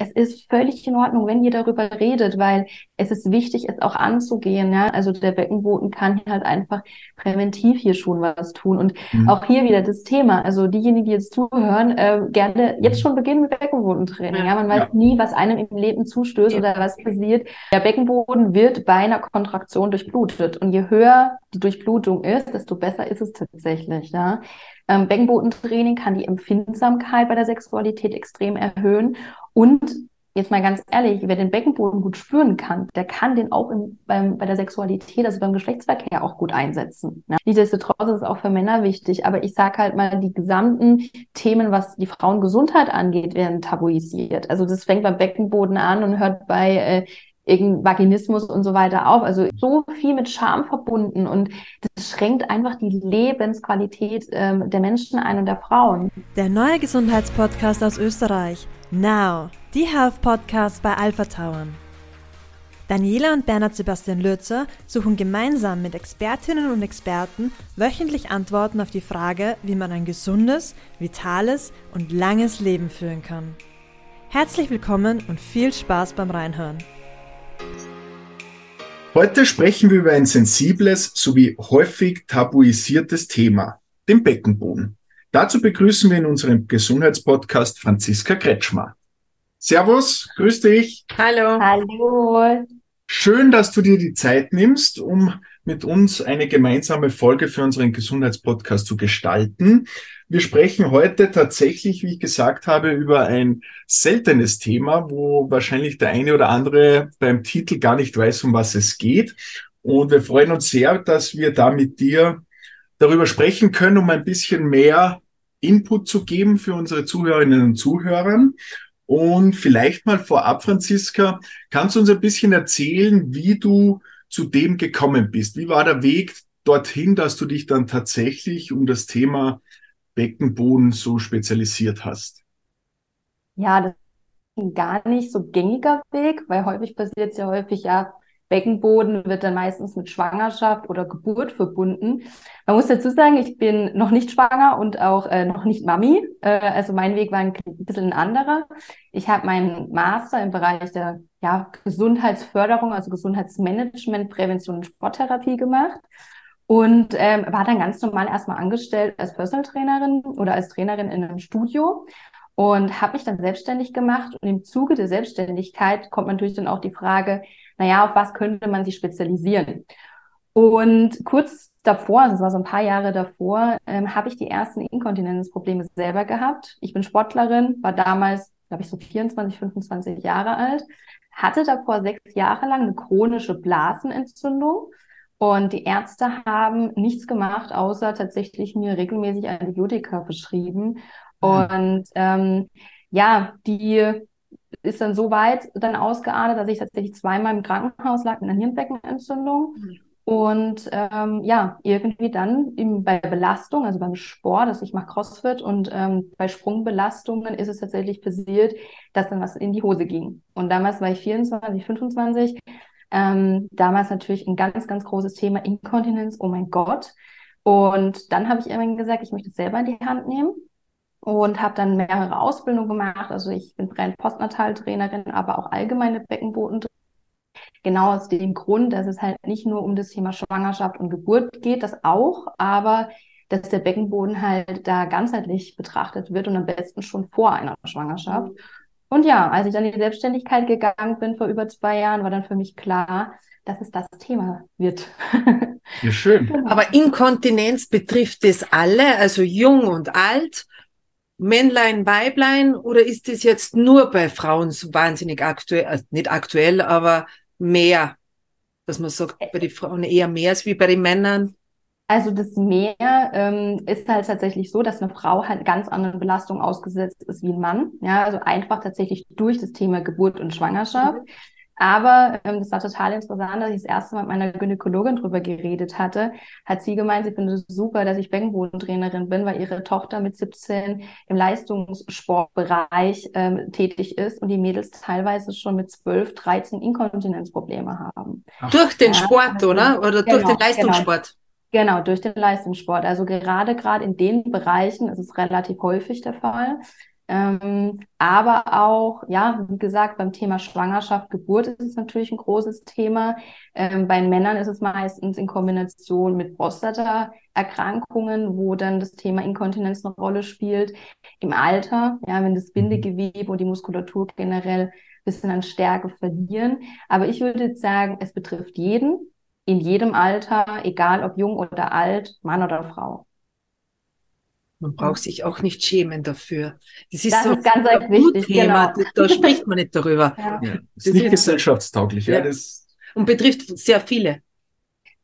es ist völlig in Ordnung, wenn ihr darüber redet, weil es ist wichtig, es auch anzugehen. Ja? Also der Beckenboden kann halt einfach präventiv hier schon was tun. Und mhm. auch hier wieder das Thema. Also diejenigen, die jetzt zuhören, äh, gerne jetzt schon beginnen mit Beckenbodentraining. Ja, man weiß ja. nie, was einem im Leben zustößt ja. oder was passiert. Der Beckenboden wird bei einer Kontraktion durchblutet. Und je höher die Durchblutung ist, desto besser ist es tatsächlich. Ja? Ähm, Beckenbodentraining kann die Empfindsamkeit bei der Sexualität extrem erhöhen und jetzt mal ganz ehrlich, wer den Beckenboden gut spüren kann, der kann den auch im, beim, bei der Sexualität, also beim Geschlechtsverkehr auch gut einsetzen. Ja. Nichtsdestotrotz ist es auch für Männer wichtig, aber ich sage halt mal, die gesamten Themen, was die Frauengesundheit angeht, werden tabuisiert. Also das fängt beim Beckenboden an und hört bei äh, irgendein Vaginismus und so weiter auf. Also so viel mit Scham verbunden und das schränkt einfach die Lebensqualität ähm, der Menschen ein und der Frauen. Der neue Gesundheitspodcast aus Österreich. Now, die Health Podcast bei Alpha Tauern. Daniela und Bernhard Sebastian Lürzer suchen gemeinsam mit Expertinnen und Experten wöchentlich Antworten auf die Frage, wie man ein gesundes, vitales und langes Leben führen kann. Herzlich willkommen und viel Spaß beim Reinhören. Heute sprechen wir über ein sensibles sowie häufig tabuisiertes Thema, den Beckenboden. Dazu begrüßen wir in unserem Gesundheitspodcast Franziska Kretschmer. Servus, grüß dich. Hallo. Hallo. Schön, dass du dir die Zeit nimmst, um mit uns eine gemeinsame Folge für unseren Gesundheitspodcast zu gestalten. Wir sprechen heute tatsächlich, wie ich gesagt habe, über ein seltenes Thema, wo wahrscheinlich der eine oder andere beim Titel gar nicht weiß, um was es geht. Und wir freuen uns sehr, dass wir da mit dir darüber sprechen können, um ein bisschen mehr Input zu geben für unsere Zuhörerinnen und Zuhörer. Und vielleicht mal vorab, Franziska, kannst du uns ein bisschen erzählen, wie du zu dem gekommen bist? Wie war der Weg dorthin, dass du dich dann tatsächlich um das Thema Beckenboden so spezialisiert hast? Ja, das ist ein gar nicht so gängiger Weg, weil häufig passiert es ja häufig, ja, Beckenboden wird dann meistens mit Schwangerschaft oder Geburt verbunden. Man muss dazu sagen, ich bin noch nicht schwanger und auch äh, noch nicht Mami. Äh, also mein Weg war ein bisschen ein anderer. Ich habe meinen Master im Bereich der ja, Gesundheitsförderung, also Gesundheitsmanagement, Prävention und Sporttherapie gemacht und ähm, war dann ganz normal erstmal angestellt als Personal Trainerin oder als Trainerin in einem Studio und habe mich dann selbstständig gemacht. Und im Zuge der Selbstständigkeit kommt natürlich dann auch die Frage, naja, auf was könnte man sich spezialisieren? Und kurz davor, also es war so ein paar Jahre davor, ähm, habe ich die ersten Inkontinenzprobleme selber gehabt. Ich bin Sportlerin, war damals, glaube ich, so 24, 25 Jahre alt, hatte davor sechs Jahre lang eine chronische Blasenentzündung. Und die Ärzte haben nichts gemacht, außer tatsächlich mir regelmäßig Antibiotika verschrieben. Mhm. Und ähm, ja, die ist dann so weit dann ausgeartet, dass ich tatsächlich zweimal im Krankenhaus lag mit einer Hirnbeckenentzündung. Mhm. Und ähm, ja, irgendwie dann im, bei Belastung, also beim Sport, also ich mache CrossFit und ähm, bei Sprungbelastungen ist es tatsächlich passiert, dass dann was in die Hose ging. Und damals war ich 24, 25. Ähm, damals natürlich ein ganz, ganz großes Thema Inkontinenz, oh mein Gott. Und dann habe ich irgendwann gesagt, ich möchte es selber in die Hand nehmen und habe dann mehrere Ausbildungen gemacht. Also ich bin Brand Postnataltrainerin, aber auch allgemeine Beckenboden. Genau aus dem Grund, dass es halt nicht nur um das Thema Schwangerschaft und Geburt geht, das auch, aber dass der Beckenboden halt da ganzheitlich betrachtet wird und am besten schon vor einer Schwangerschaft. Und ja, als ich dann in die Selbstständigkeit gegangen bin vor über zwei Jahren, war dann für mich klar, dass es das Thema wird. Ja, schön. Genau. Aber Inkontinenz betrifft es alle, also jung und alt Männlein, Weiblein oder ist das jetzt nur bei Frauen so wahnsinnig aktuell, also nicht aktuell, aber mehr, dass man sagt, bei den Frauen eher mehr als wie bei den Männern? Also das Mehr ähm, ist halt tatsächlich so, dass eine Frau halt ganz anderen Belastungen ausgesetzt ist wie ein Mann. Ja, also einfach tatsächlich durch das Thema Geburt und Schwangerschaft. Aber ähm, das war total interessant, dass ich das erste Mal mit meiner Gynäkologin drüber geredet hatte. Hat sie gemeint, sie findet es super, dass ich Beckenbodentrainerin bin, weil ihre Tochter mit 17 im Leistungssportbereich ähm, tätig ist und die Mädels teilweise schon mit 12, 13 Inkontinenzprobleme haben. Ach. Durch den ja, Sport, also, oder? Oder genau, durch den Leistungssport? Genau. genau, durch den Leistungssport. Also gerade gerade in den Bereichen ist es relativ häufig der Fall. Ähm, aber auch, ja, wie gesagt, beim Thema Schwangerschaft, Geburt ist es natürlich ein großes Thema. Ähm, bei Männern ist es meistens in Kombination mit Prostata-Erkrankungen, wo dann das Thema Inkontinenz eine Rolle spielt. Im Alter, ja, wenn das Bindegewebe und die Muskulatur generell ein bisschen an Stärke verlieren. Aber ich würde jetzt sagen, es betrifft jeden, in jedem Alter, egal ob jung oder alt, Mann oder Frau. Man braucht sich auch nicht schämen dafür. Das ist, das so ist ganz ein wichtig. Thema. Genau. Da spricht man nicht darüber. Ja. Ja. Das ist nicht gesellschaftstauglich. Ja. Das und betrifft sehr viele.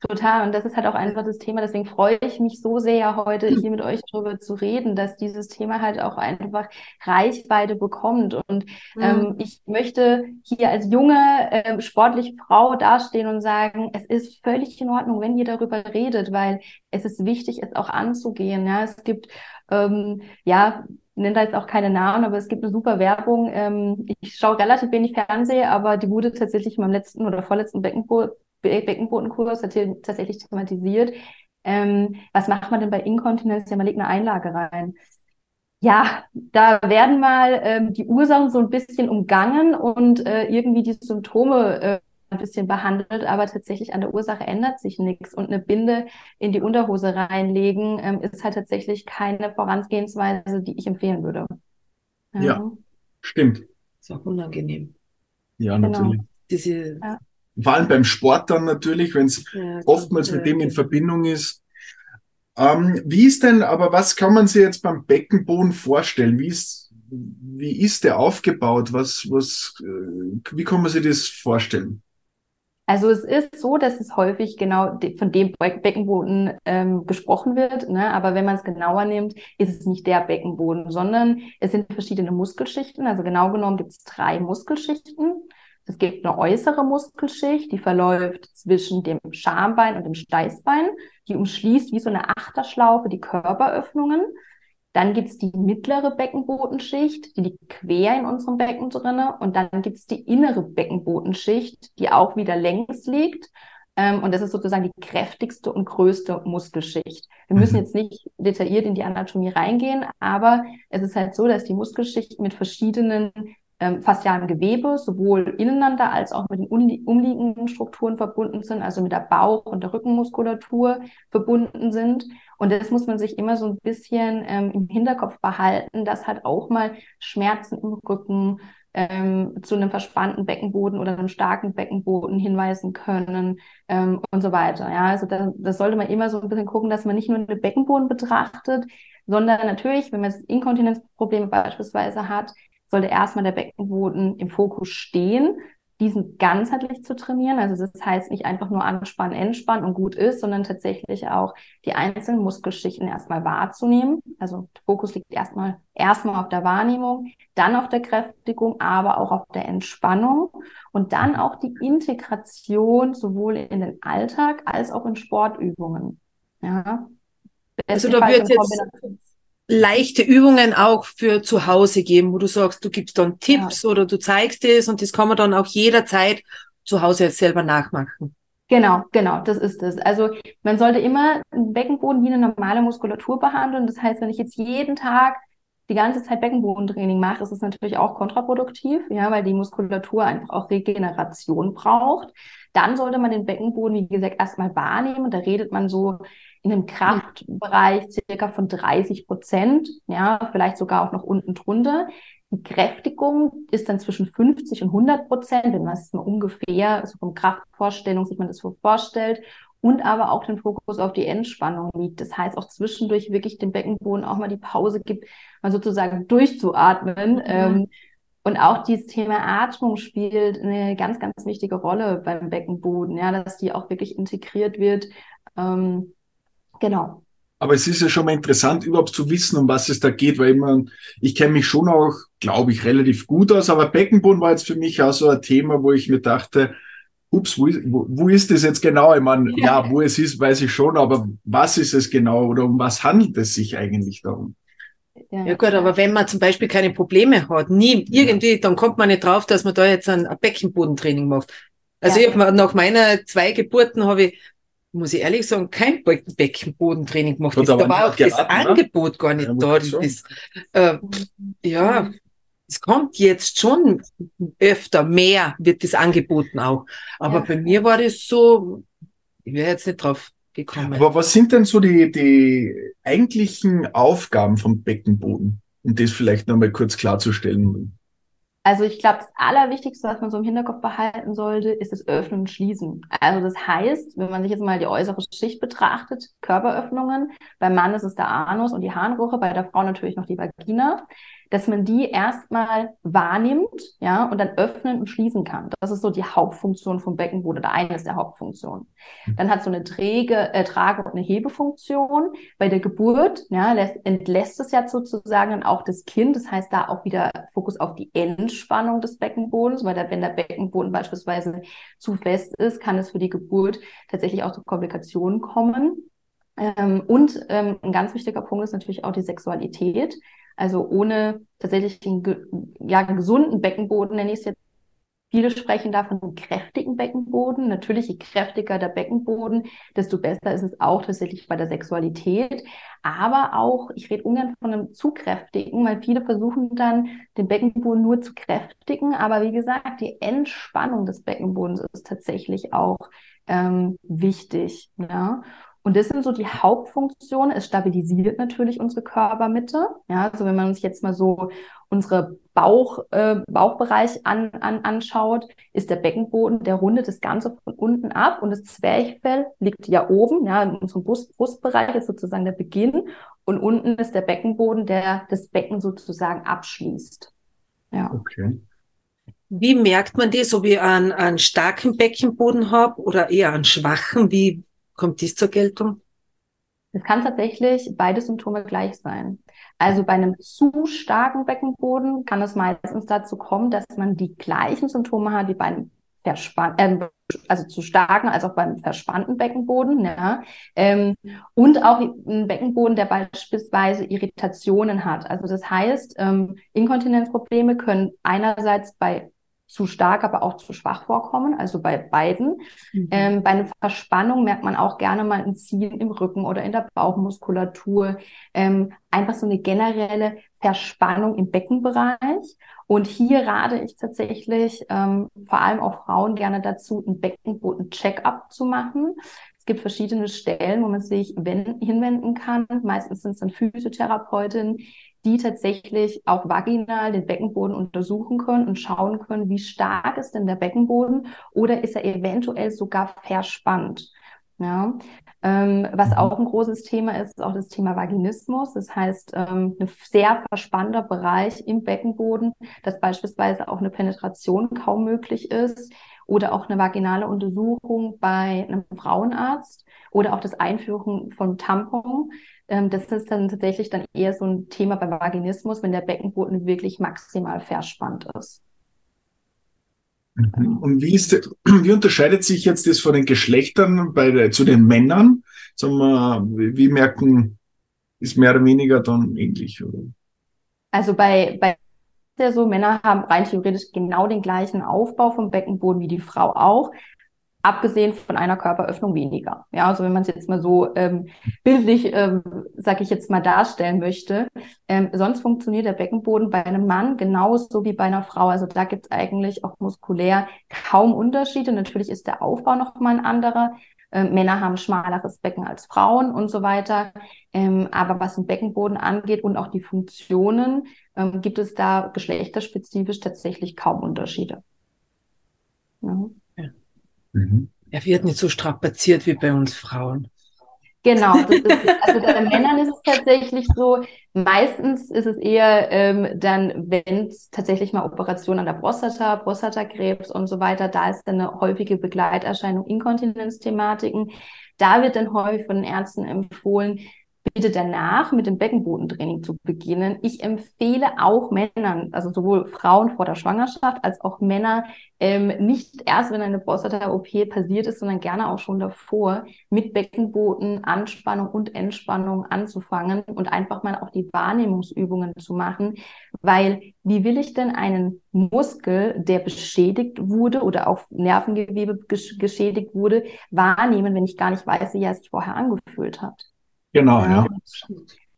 Total. Und das ist halt auch einfach das Thema. Deswegen freue ich mich so sehr, heute hier mit euch darüber zu reden, dass dieses Thema halt auch einfach Reichweite bekommt. Und mhm. ähm, ich möchte hier als junge, äh, sportliche Frau dastehen und sagen, es ist völlig in Ordnung, wenn ihr darüber redet, weil es ist wichtig, es auch anzugehen. Ja, es gibt, ähm, ja, nenne da jetzt auch keine Namen, aber es gibt eine super Werbung. Ähm, ich schaue relativ wenig Fernsehen, aber die wurde tatsächlich in meinem letzten oder vorletzten Beckenbo Beckenbodenkurs tatsächlich thematisiert. Ähm, was macht man denn bei Inkontinenz? Ja, man legt eine Einlage rein. Ja, da werden mal ähm, die Ursachen so ein bisschen umgangen und äh, irgendwie die Symptome äh, ein bisschen behandelt, aber tatsächlich an der Ursache ändert sich nichts. Und eine Binde in die Unterhose reinlegen ähm, ist halt tatsächlich keine Vorangehensweise, die ich empfehlen würde. Ja, ja stimmt. Ist auch unangenehm. Ja, genau. natürlich. Diese ja vor allem beim Sport dann natürlich, wenn es ja, oftmals mit dem in Verbindung ist. Ähm, wie ist denn, aber was kann man sich jetzt beim Beckenboden vorstellen? Wie ist, wie ist der aufgebaut? Was, was, äh, wie kann man sich das vorstellen? Also es ist so, dass es häufig genau von dem Beckenboden ähm, gesprochen wird, ne? aber wenn man es genauer nimmt, ist es nicht der Beckenboden, sondern es sind verschiedene Muskelschichten. Also genau genommen gibt es drei Muskelschichten. Es gibt eine äußere Muskelschicht, die verläuft zwischen dem Schambein und dem Steißbein. Die umschließt wie so eine Achterschlaufe die Körperöffnungen. Dann gibt es die mittlere Beckenbodenschicht, die liegt quer in unserem Becken drinne. Und dann gibt es die innere Beckenbodenschicht, die auch wieder längs liegt. Ähm, und das ist sozusagen die kräftigste und größte Muskelschicht. Wir müssen mhm. jetzt nicht detailliert in die Anatomie reingehen, aber es ist halt so, dass die Muskelschicht mit verschiedenen ähm, faszialen Gewebe sowohl ineinander als auch mit den umliegenden Strukturen verbunden sind, also mit der Bauch- und der Rückenmuskulatur verbunden sind. Und das muss man sich immer so ein bisschen ähm, im Hinterkopf behalten, dass halt auch mal Schmerzen im Rücken ähm, zu einem verspannten Beckenboden oder einem starken Beckenboden hinweisen können ähm, und so weiter. Ja, also das, das sollte man immer so ein bisschen gucken, dass man nicht nur den Beckenboden betrachtet, sondern natürlich, wenn man Inkontinenzprobleme beispielsweise hat, sollte erstmal der Beckenboden im Fokus stehen, diesen ganzheitlich zu trainieren. Also das heißt nicht einfach nur anspannen, entspannen und gut ist, sondern tatsächlich auch die einzelnen Muskelschichten erstmal wahrzunehmen. Also der Fokus liegt erstmal erstmal auf der Wahrnehmung, dann auf der Kräftigung, aber auch auf der Entspannung und dann auch die Integration sowohl in den Alltag als auch in Sportübungen. Ja. Also da wird jetzt leichte Übungen auch für zu Hause geben, wo du sagst, du gibst dann Tipps ja. oder du zeigst es und das kann man dann auch jederzeit zu Hause selber nachmachen. Genau, genau, das ist es. Also man sollte immer den Beckenboden wie eine normale Muskulatur behandeln. Das heißt, wenn ich jetzt jeden Tag die ganze Zeit Beckenbodentraining mache, ist es natürlich auch kontraproduktiv, ja, weil die Muskulatur einfach auch Regeneration braucht. Dann sollte man den Beckenboden, wie gesagt, erstmal wahrnehmen. Da redet man so in einem Kraftbereich circa von 30 Prozent, ja, vielleicht sogar auch noch unten drunter. Die Kräftigung ist dann zwischen 50 und 100 Prozent, wenn man es mal ungefähr, also vom Kraftvorstellung sich man das so vorstellt und aber auch den Fokus auf die Entspannung liegt. Das heißt auch zwischendurch wirklich dem Beckenboden auch mal die Pause gibt, mal sozusagen durchzuatmen. Mhm. Ähm, und auch dieses Thema Atmung spielt eine ganz, ganz wichtige Rolle beim Beckenboden, ja, dass die auch wirklich integriert wird. Ähm, Genau. Aber es ist ja schon mal interessant, überhaupt zu wissen, um was es da geht, weil man, ich kenne mich schon auch, glaube ich, relativ gut aus, aber Beckenboden war jetzt für mich auch so ein Thema, wo ich mir dachte, ups, wo ist, wo, wo ist das jetzt genau? Ich meine, ja. ja, wo es ist, weiß ich schon, aber was ist es genau oder um was handelt es sich eigentlich darum? Ja. ja gut, aber wenn man zum Beispiel keine Probleme hat, nie irgendwie, ja. dann kommt man nicht drauf, dass man da jetzt ein, ein Beckenbodentraining macht. Also ja. ich habe nach meiner zwei Geburten habe ich muss ich ehrlich sagen, kein Be Beckenbodentraining gemacht. Da war auch das ne? Angebot gar nicht ja, da. Das, äh, ja, es kommt jetzt schon öfter, mehr wird das angeboten auch. Aber ja. bei mir war das so, ich wäre jetzt nicht drauf gekommen. Aber was sind denn so die, die eigentlichen Aufgaben vom Beckenboden? Um das vielleicht nochmal kurz klarzustellen. Also ich glaube, das Allerwichtigste, was man so im Hinterkopf behalten sollte, ist das Öffnen und Schließen. Also das heißt, wenn man sich jetzt mal die äußere Schicht betrachtet, Körperöffnungen, beim Mann ist es der Anus und die Harnröhre, bei der Frau natürlich noch die Vagina dass man die erstmal wahrnimmt, ja, und dann öffnen und schließen kann. Das ist so die Hauptfunktion vom Beckenboden oder eines der Hauptfunktionen. Mhm. Dann hat so eine Träge, äh, Trage- und eine Hebefunktion. Bei der Geburt, ja, lässt, entlässt es ja sozusagen dann auch das Kind. Das heißt, da auch wieder Fokus auf die Entspannung des Beckenbodens, weil da, wenn der Beckenboden beispielsweise zu fest ist, kann es für die Geburt tatsächlich auch zu Komplikationen kommen. Ähm, und ähm, ein ganz wichtiger Punkt ist natürlich auch die Sexualität. Also ohne tatsächlich einen, ja, gesunden Beckenboden, nenne ich es jetzt. Viele sprechen da von kräftigen Beckenboden. Natürlich, je kräftiger der Beckenboden, desto besser ist es auch tatsächlich bei der Sexualität. Aber auch, ich rede ungern von einem zu kräftigen, weil viele versuchen dann, den Beckenboden nur zu kräftigen. Aber wie gesagt, die Entspannung des Beckenbodens ist tatsächlich auch ähm, wichtig. Ja? Und das sind so die Hauptfunktionen. Es stabilisiert natürlich unsere Körpermitte. Ja, also wenn man uns jetzt mal so unsere Bauch, äh, Bauchbereich an, an, anschaut, ist der Beckenboden, der rundet das Ganze von unten ab und das Zwerchfell liegt ja oben, ja, in unserem Brust, Brustbereich ist sozusagen der Beginn und unten ist der Beckenboden, der das Becken sozusagen abschließt. Ja. Okay. Wie merkt man das, ob ich einen, einen starken Beckenboden habe oder eher einen schwachen? Wie, Kommt dies zur Geltung? Es kann tatsächlich beide Symptome gleich sein. Also bei einem zu starken Beckenboden kann es meistens dazu kommen, dass man die gleichen Symptome hat wie bei einem verspannten, äh, also zu starken als auch beim verspannten Beckenboden. Ja. Ähm, und auch ein Beckenboden, der beispielsweise Irritationen hat. Also das heißt, ähm, Inkontinenzprobleme können einerseits bei zu stark, aber auch zu schwach vorkommen, also bei beiden. Mhm. Ähm, bei einer Verspannung merkt man auch gerne mal ein Ziehen im Rücken oder in der Bauchmuskulatur. Ähm, einfach so eine generelle Verspannung im Beckenbereich. Und hier rate ich tatsächlich ähm, vor allem auch Frauen gerne dazu, einen Beckenboden-Check-up zu machen. Es gibt verschiedene Stellen, wo man sich hinwenden kann. Meistens sind es dann Physiotherapeutinnen, die tatsächlich auch vaginal den Beckenboden untersuchen können und schauen können, wie stark ist denn der Beckenboden oder ist er eventuell sogar verspannt. Ja, ähm, was mhm. auch ein großes Thema ist, ist auch das Thema Vaginismus. Das heißt, ähm, ein sehr verspannter Bereich im Beckenboden, dass beispielsweise auch eine Penetration kaum möglich ist oder auch eine vaginale Untersuchung bei einem Frauenarzt oder auch das Einführen von Tampon. Ähm, das ist dann tatsächlich dann eher so ein Thema beim Vaginismus, wenn der Beckenboden wirklich maximal verspannt ist. Mhm. Und wie ist, wie unterscheidet sich jetzt das von den Geschlechtern bei zu den Männern? Sagen wir, wie merken, ist mehr oder weniger dann ähnlich? Oder? Also bei, bei ja so, Männer haben rein theoretisch genau den gleichen Aufbau vom Beckenboden wie die Frau auch abgesehen von einer Körperöffnung weniger. Ja, also wenn man es jetzt mal so ähm, bildlich, ähm, sage ich jetzt mal, darstellen möchte. Ähm, sonst funktioniert der Beckenboden bei einem Mann genauso wie bei einer Frau. Also da gibt es eigentlich auch muskulär kaum Unterschiede. Natürlich ist der Aufbau noch mal ein anderer. Ähm, Männer haben schmaleres Becken als Frauen und so weiter. Ähm, aber was den Beckenboden angeht und auch die Funktionen, ähm, gibt es da geschlechterspezifisch tatsächlich kaum Unterschiede. Ja. Mhm. Er wird nicht so strapaziert wie bei uns Frauen. Genau, ist, also bei Männern ist es tatsächlich so, meistens ist es eher ähm, dann, wenn es tatsächlich mal Operationen an der Prostata, Prostatakrebs und so weiter, da ist dann eine häufige Begleiterscheinung Inkontinenzthematiken. Da wird dann häufig von den Ärzten empfohlen, bitte danach mit dem Beckenbodentraining zu beginnen. Ich empfehle auch Männern, also sowohl Frauen vor der Schwangerschaft als auch Männer, ähm, nicht erst, wenn eine Prostata-OP passiert ist, sondern gerne auch schon davor, mit Beckenboden, Anspannung und Entspannung anzufangen und einfach mal auch die Wahrnehmungsübungen zu machen, weil wie will ich denn einen Muskel, der beschädigt wurde oder auch Nervengewebe geschädigt wurde, wahrnehmen, wenn ich gar nicht weiß, wie er sich vorher angefühlt hat? Genau, ja.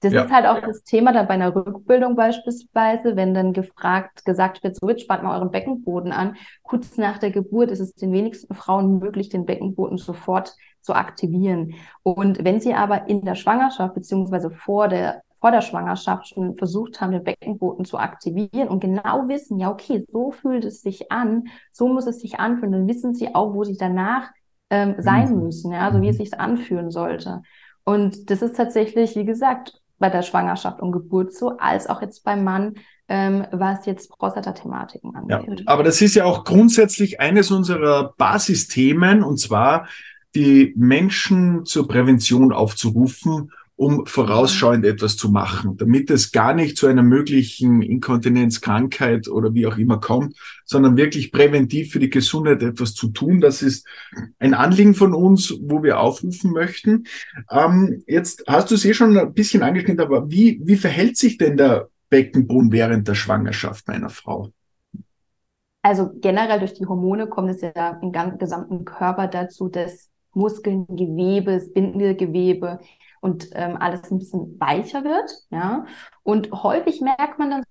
Das ja. ist halt auch das Thema dann bei einer Rückbildung beispielsweise, wenn dann gefragt, gesagt wird, so jetzt spannt mal euren Beckenboden an. Kurz nach der Geburt ist es den wenigsten Frauen möglich, den Beckenboden sofort zu aktivieren. Und wenn sie aber in der Schwangerschaft beziehungsweise vor der vor der Schwangerschaft schon versucht haben, den Beckenboden zu aktivieren und genau wissen, ja, okay, so fühlt es sich an, so muss es sich anfühlen, dann wissen sie auch, wo sie danach ähm, sein mhm. müssen, ja, also wie es sich anfühlen sollte. Und das ist tatsächlich, wie gesagt, bei der Schwangerschaft und Geburt so, als auch jetzt beim Mann, ähm, was jetzt Prostata-Thematiken angeht. Ja, aber das ist ja auch grundsätzlich eines unserer Basisthemen, und zwar die Menschen zur Prävention aufzurufen um vorausschauend etwas zu machen, damit es gar nicht zu einer möglichen Inkontinenzkrankheit oder wie auch immer kommt, sondern wirklich präventiv für die Gesundheit etwas zu tun. Das ist ein Anliegen von uns, wo wir aufrufen möchten. Ähm, jetzt hast du es eh schon ein bisschen angeschnitten, aber wie, wie verhält sich denn der Beckenboden während der Schwangerschaft meiner Frau? Also generell durch die Hormone kommt es ja im gesamten Körper dazu, dass Muskeln, Gewebe, Bindegewebe und ähm, alles ein bisschen weicher wird. Ja? Und häufig merkt man dann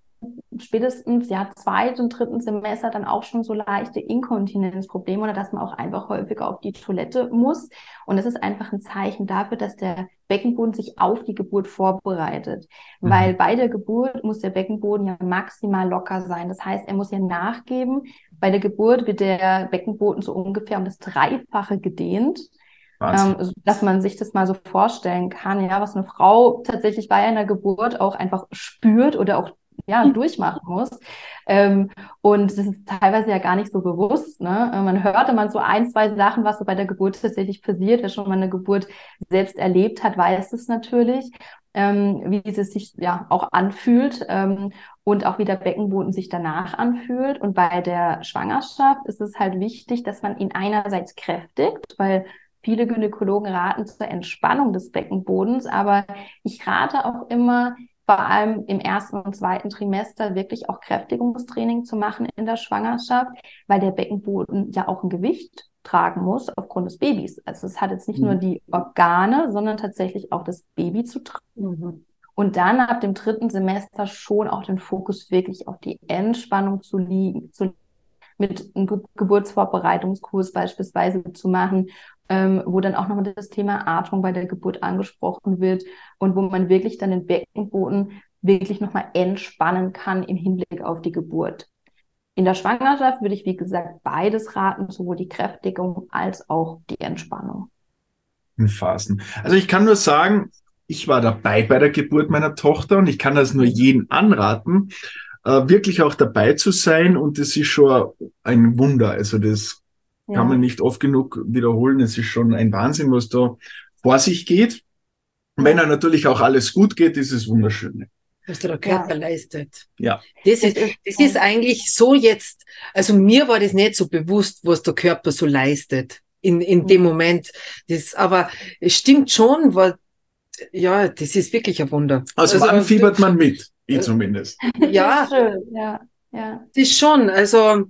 spätestens ja zweiten und dritten Semester dann auch schon so leichte Inkontinenzprobleme oder dass man auch einfach häufiger auf die Toilette muss. Und das ist einfach ein Zeichen dafür, dass der Beckenboden sich auf die Geburt vorbereitet. Mhm. Weil bei der Geburt muss der Beckenboden ja maximal locker sein. Das heißt, er muss ja nachgeben. Bei der Geburt wird der Beckenboden so ungefähr um das Dreifache gedehnt. Ähm, dass man sich das mal so vorstellen kann, ja, was eine Frau tatsächlich bei einer Geburt auch einfach spürt oder auch ja, mhm. durchmachen muss. Ähm, und das ist teilweise ja gar nicht so bewusst. Ne? Äh, man hörte man so ein, zwei Sachen, was so bei der Geburt tatsächlich passiert. Wer schon mal eine Geburt selbst erlebt hat, weiß es natürlich, ähm, wie es sich ja auch anfühlt ähm, und auch wie der Beckenboden sich danach anfühlt. Und bei der Schwangerschaft ist es halt wichtig, dass man ihn einerseits kräftigt, weil Viele Gynäkologen raten zur Entspannung des Beckenbodens, aber ich rate auch immer, vor allem im ersten und zweiten Trimester wirklich auch Kräftigungstraining zu machen in der Schwangerschaft, weil der Beckenboden ja auch ein Gewicht tragen muss aufgrund des Babys. Also es hat jetzt nicht mhm. nur die Organe, sondern tatsächlich auch das Baby zu tragen. Mhm. Und dann ab dem dritten Semester schon auch den Fokus wirklich auf die Entspannung zu liegen, zu mit einem Geburtsvorbereitungskurs beispielsweise zu machen ähm, wo dann auch nochmal das Thema Atmung bei der Geburt angesprochen wird und wo man wirklich dann den Beckenboden wirklich nochmal entspannen kann im Hinblick auf die Geburt. In der Schwangerschaft würde ich, wie gesagt, beides raten, sowohl die Kräftigung als auch die Entspannung. In Phasen. Also ich kann nur sagen, ich war dabei bei der Geburt meiner Tochter und ich kann das nur jedem anraten, wirklich auch dabei zu sein und das ist schon ein Wunder. Also das ja. Kann man nicht oft genug wiederholen. Es ist schon ein Wahnsinn, was da vor sich geht. Wenn er natürlich auch alles gut geht, ist es wunderschön. Was der Körper ja. leistet. Ja. Das ist, das ist eigentlich so jetzt, also mir war das nicht so bewusst, was der Körper so leistet in, in dem Moment. Das, aber es stimmt schon, weil, ja, das ist wirklich ein Wunder. Also, also wann fiebert man mit? Ich zumindest. Ja, ja, ja. Das ist schon, also,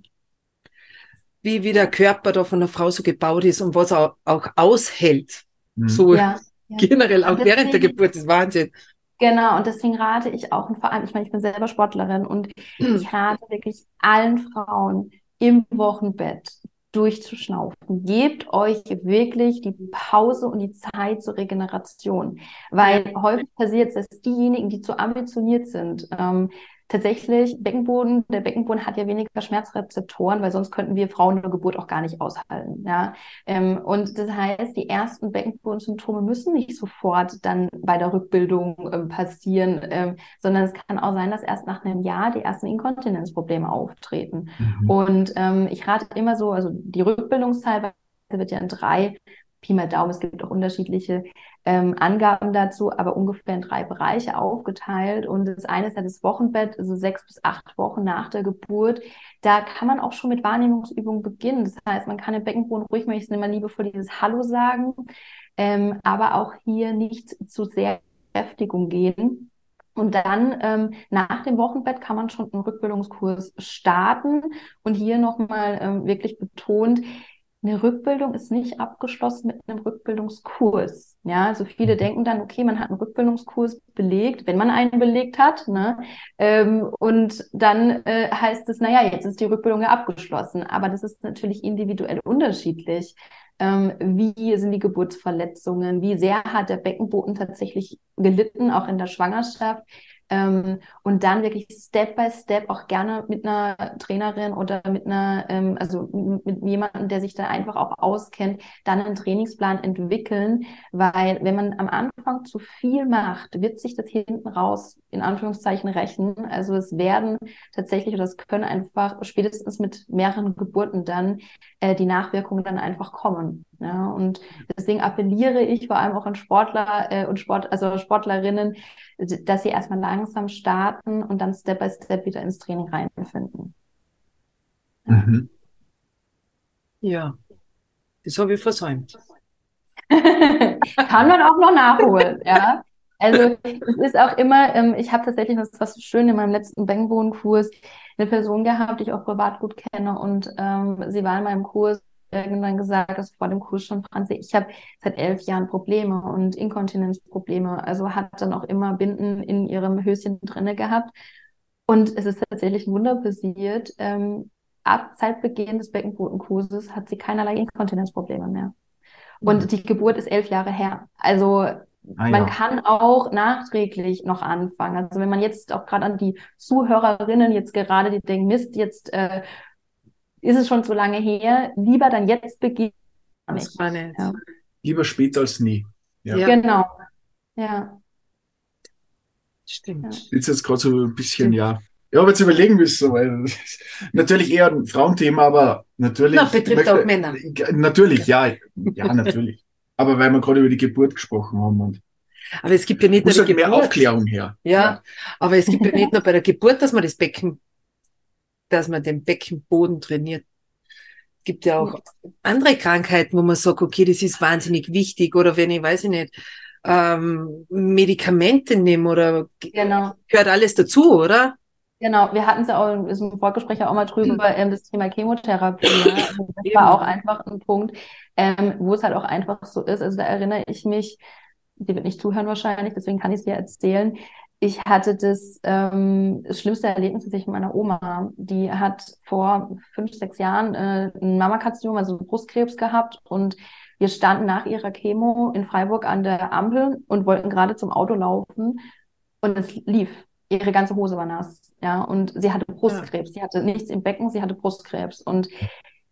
wie, wie der Körper da von der Frau so gebaut ist und was er auch aushält. Mhm. So ja, ja. generell, auch deswegen, während der Geburt, das ist Wahnsinn. Genau, und deswegen rate ich auch, und vor allem, ich meine, ich bin selber Sportlerin und ich rate wirklich allen Frauen im Wochenbett durchzuschnaufen. Gebt euch wirklich die Pause und die Zeit zur Regeneration, weil häufig passiert es, dass diejenigen, die zu ambitioniert sind, ähm, tatsächlich Beckenboden, der Beckenboden hat ja weniger Schmerzrezeptoren, weil sonst könnten wir Frauen eine Geburt auch gar nicht aushalten. Ja? Ähm, und das heißt, die ersten Beckenbodensymptome müssen nicht sofort dann bei der Rückbildung ähm, passieren, ähm, sondern es kann auch sein, dass erst nach einem Jahr die ersten Inkontinenzprobleme auftreten. Mhm. Und ich rate immer so, also die Rückbildungszeit wird ja in drei Pi mal Daumen, es gibt auch unterschiedliche ähm, Angaben dazu, aber ungefähr in drei Bereiche aufgeteilt. Und das eine ist ja das Wochenbett, also sechs bis acht Wochen nach der Geburt. Da kann man auch schon mit Wahrnehmungsübungen beginnen. Das heißt, man kann im Beckenboden ruhig, möchte ich es immer liebevoll dieses Hallo sagen, ähm, aber auch hier nicht zu sehr Kräftigung gehen. Und dann ähm, nach dem Wochenbett kann man schon einen Rückbildungskurs starten. Und hier nochmal ähm, wirklich betont, eine Rückbildung ist nicht abgeschlossen mit einem Rückbildungskurs. Ja, also viele mhm. denken dann, okay, man hat einen Rückbildungskurs belegt, wenn man einen belegt hat, ne? Ähm, und dann äh, heißt es, naja, jetzt ist die Rückbildung ja abgeschlossen. Aber das ist natürlich individuell unterschiedlich. Ähm, wie sind die Geburtsverletzungen? Wie sehr hat der Beckenboden tatsächlich gelitten, auch in der Schwangerschaft? Ähm, und dann wirklich Step by Step auch gerne mit einer Trainerin oder mit einer, ähm, also mit, mit jemandem, der sich da einfach auch auskennt, dann einen Trainingsplan entwickeln, weil wenn man am Anfang zu viel macht, wird sich das hinten raus in Anführungszeichen rächen. Also es werden tatsächlich oder es können einfach spätestens mit mehreren Geburten dann äh, die Nachwirkungen dann einfach kommen. Ja, und deswegen appelliere ich vor allem auch an Sportler äh, und Sport, also Sportlerinnen, dass sie erstmal langsam starten und dann Step by Step wieder ins Training reinfinden. Mhm. Ja, das habe ich versäumt. Kann man auch noch nachholen, ja. Also es ist auch immer, ähm, ich habe tatsächlich, das ist was so schön, in meinem letzten Bangbohnen-Kurs eine Person gehabt, die ich auch privat gut kenne und ähm, sie war in meinem Kurs irgendwann gesagt, dass vor dem Kurs schon, Franzi, ich habe seit elf Jahren Probleme und Inkontinenzprobleme. Also hat dann auch immer Binden in ihrem Höschen drinne gehabt. Und es ist tatsächlich ein Wunder passiert. Ähm, ab Zeitbeginn des Beckenbodenkurses hat sie keinerlei Inkontinenzprobleme mehr. Und mhm. die Geburt ist elf Jahre her. Also ah, man ja. kann auch nachträglich noch anfangen. Also wenn man jetzt auch gerade an die Zuhörerinnen jetzt gerade, die denken, Mist, jetzt äh, ist es schon zu lange her, lieber dann jetzt beginnen. Das ja. Lieber später als nie. Ja. ja. Genau. Ja. Stimmt. Jetzt jetzt gerade so ein bisschen, ja. Ja, aber jetzt überlegen müssen, weil natürlich eher ein Frauenthema, aber natürlich. Na, betrifft möchte, auch Männer. Natürlich, ja. Ja, natürlich. aber weil wir gerade über die Geburt gesprochen haben und aber es gibt ja nicht nur halt Geburt. mehr Aufklärung her. Ja, ja, aber es gibt ja nicht nur bei der Geburt, dass man das Becken dass man den Beckenboden trainiert. Es gibt ja auch andere Krankheiten, wo man sagt, okay, das ist wahnsinnig wichtig. Oder wenn ich, weiß ich nicht, ähm, Medikamente nehme oder genau. gehört alles dazu, oder? Genau, wir hatten es ja auch im Vorgespräch auch mal drüber, ähm, das Thema Chemotherapie. Ja. Also das war auch einfach ein Punkt, ähm, wo es halt auch einfach so ist. Also da erinnere ich mich, sie wird nicht zuhören wahrscheinlich, deswegen kann ich es dir erzählen ich hatte das, ähm, das schlimmste Erlebnis tatsächlich mit meiner Oma. Die hat vor fünf, sechs Jahren äh, ein Mammakarzinom, also Brustkrebs gehabt und wir standen nach ihrer Chemo in Freiburg an der Ampel und wollten gerade zum Auto laufen und es lief. Ihre ganze Hose war nass, ja, und sie hatte Brustkrebs. Ja. Sie hatte nichts im Becken, sie hatte Brustkrebs und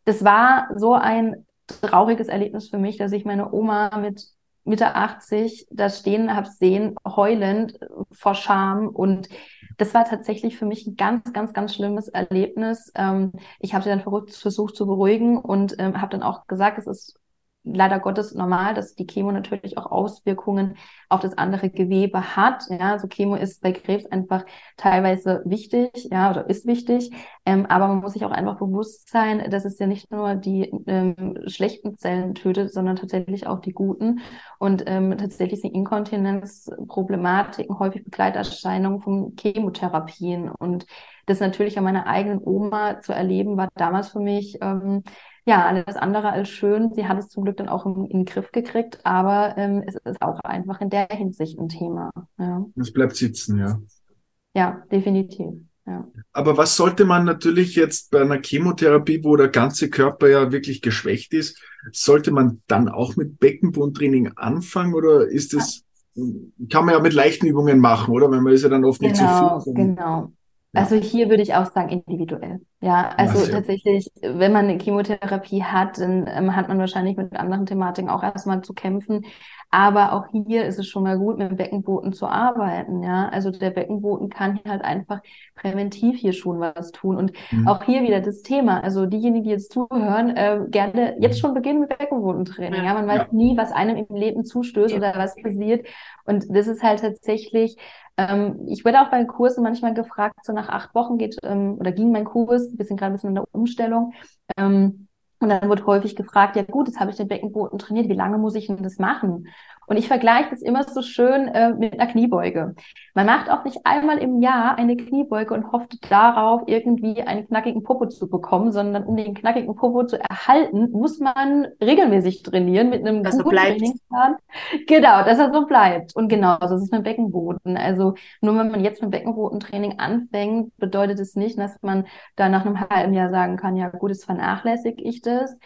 das war so ein trauriges Erlebnis für mich, dass ich meine Oma mit Mitte 80 da stehen habe sehen, heulend vor Scham. Und das war tatsächlich für mich ein ganz, ganz, ganz schlimmes Erlebnis. Ähm, ich habe sie dann verrückt versucht zu beruhigen und ähm, habe dann auch gesagt, es ist leider Gottes normal, dass die Chemo natürlich auch Auswirkungen auf das andere Gewebe hat. Ja, also Chemo ist bei Krebs einfach teilweise wichtig, ja, oder ist wichtig. Ähm, aber man muss sich auch einfach bewusst sein, dass es ja nicht nur die ähm, schlechten Zellen tötet, sondern tatsächlich auch die guten. Und ähm, tatsächlich sind Inkontinenzproblematiken häufig Begleiterscheinungen von Chemotherapien. Und das natürlich an meiner eigenen Oma zu erleben, war damals für mich ähm, ja, alles andere als schön. Sie hat es zum Glück dann auch in, in den Griff gekriegt, aber ähm, es ist auch einfach in der Hinsicht ein Thema. Ja. Es bleibt sitzen, ja. Ja, definitiv. Ja. Aber was sollte man natürlich jetzt bei einer Chemotherapie, wo der ganze Körper ja wirklich geschwächt ist, sollte man dann auch mit Beckenbodentraining anfangen oder ist es, kann man ja mit leichten Übungen machen, oder? Weil man ist ja dann oft nicht genau, so viel. Genau, also hier würde ich auch sagen individuell. Ja, also ja. tatsächlich, wenn man eine Chemotherapie hat, dann ähm, hat man wahrscheinlich mit anderen Thematiken auch erstmal zu kämpfen. Aber auch hier ist es schon mal gut, mit dem Beckenboden zu arbeiten. Ja, also der Beckenboden kann halt einfach präventiv hier schon was tun. Und mhm. auch hier wieder das Thema. Also diejenigen, die jetzt zuhören, äh, gerne jetzt schon beginnen mit Beckenbodentraining. Ja, man weiß ja. nie, was einem im Leben zustößt ja. oder was passiert. Und das ist halt tatsächlich ähm, ich werde auch bei Kursen manchmal gefragt, so nach acht Wochen geht ähm, oder ging mein Kurs, ein bisschen gerade ein bisschen in der Umstellung. Ähm, und dann wird häufig gefragt, ja gut, jetzt habe ich den Beckenboden trainiert, wie lange muss ich denn das machen? Und ich vergleiche das immer so schön äh, mit einer Kniebeuge. Man macht auch nicht einmal im Jahr eine Kniebeuge und hofft darauf, irgendwie einen knackigen Popo zu bekommen, sondern um den knackigen Popo zu erhalten, muss man regelmäßig trainieren mit einem dass guten Trainingsplan. Genau, dass er so bleibt. Und genau, so ist es mit Beckenboden. Also nur wenn man jetzt mit Beckenbodentraining anfängt, bedeutet es nicht, dass man da nach einem halben Jahr sagen kann, ja gut, jetzt vernachlässige ich das,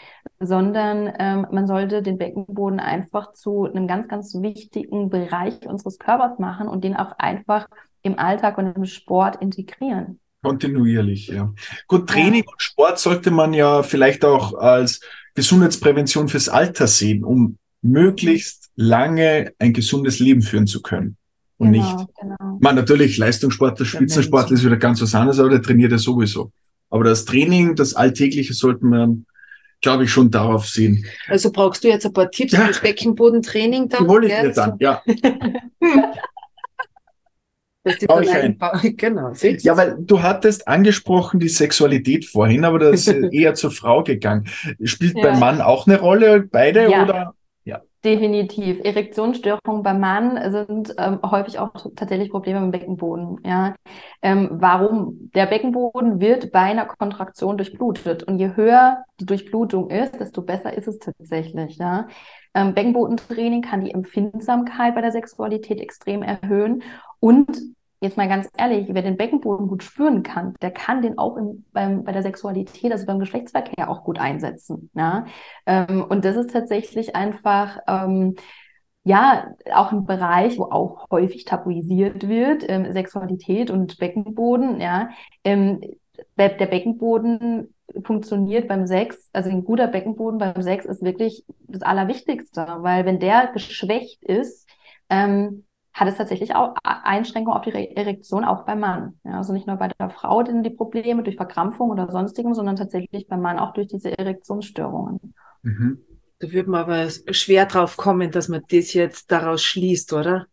sondern ähm, man sollte den Beckenboden einfach zu einem ganz ganz wichtigen Bereich unseres Körpers machen und den auch einfach im Alltag und im Sport integrieren. Kontinuierlich, ja. Gut, Training ja. und Sport sollte man ja vielleicht auch als Gesundheitsprävention fürs Alter sehen, um möglichst lange ein gesundes Leben führen zu können. Und genau, nicht, genau. man natürlich Leistungssportler, Spitzensportler ist wieder ganz was anderes, aber der trainiert ja sowieso. Aber das Training, das Alltägliche sollte man glaube ich, schon darauf sehen. Also brauchst du jetzt ein paar Tipps ja. fürs Beckenbodentraining dann? Die hole ich mir dann, ja. Das ist dann ein genau. Ja, weil du hattest angesprochen die Sexualität vorhin, aber das ist eher zur Frau gegangen. Spielt ja. beim Mann auch eine Rolle, beide ja. oder? Definitiv. Erektionsstörungen beim Mann sind ähm, häufig auch tatsächlich Probleme im Beckenboden. Ja. Ähm, warum? Der Beckenboden wird bei einer Kontraktion durchblutet. Und je höher die Durchblutung ist, desto besser ist es tatsächlich. Ja. Ähm, Beckenbodentraining kann die Empfindsamkeit bei der Sexualität extrem erhöhen und jetzt mal ganz ehrlich, wer den Beckenboden gut spüren kann, der kann den auch im, beim, bei der Sexualität, also beim Geschlechtsverkehr auch gut einsetzen. Ja? Ähm, und das ist tatsächlich einfach, ähm, ja, auch ein Bereich, wo auch häufig tabuisiert wird, ähm, Sexualität und Beckenboden, ja. Ähm, der Beckenboden funktioniert beim Sex, also ein guter Beckenboden beim Sex ist wirklich das Allerwichtigste, weil wenn der geschwächt ist, ähm, hat es tatsächlich auch Einschränkungen auf die Erektion auch beim Mann. Ja, also nicht nur bei der Frau denn die Probleme durch Verkrampfung oder sonstigem, sondern tatsächlich beim Mann auch durch diese Erektionsstörungen. Mhm. Da würde man aber schwer drauf kommen, dass man das jetzt daraus schließt, oder?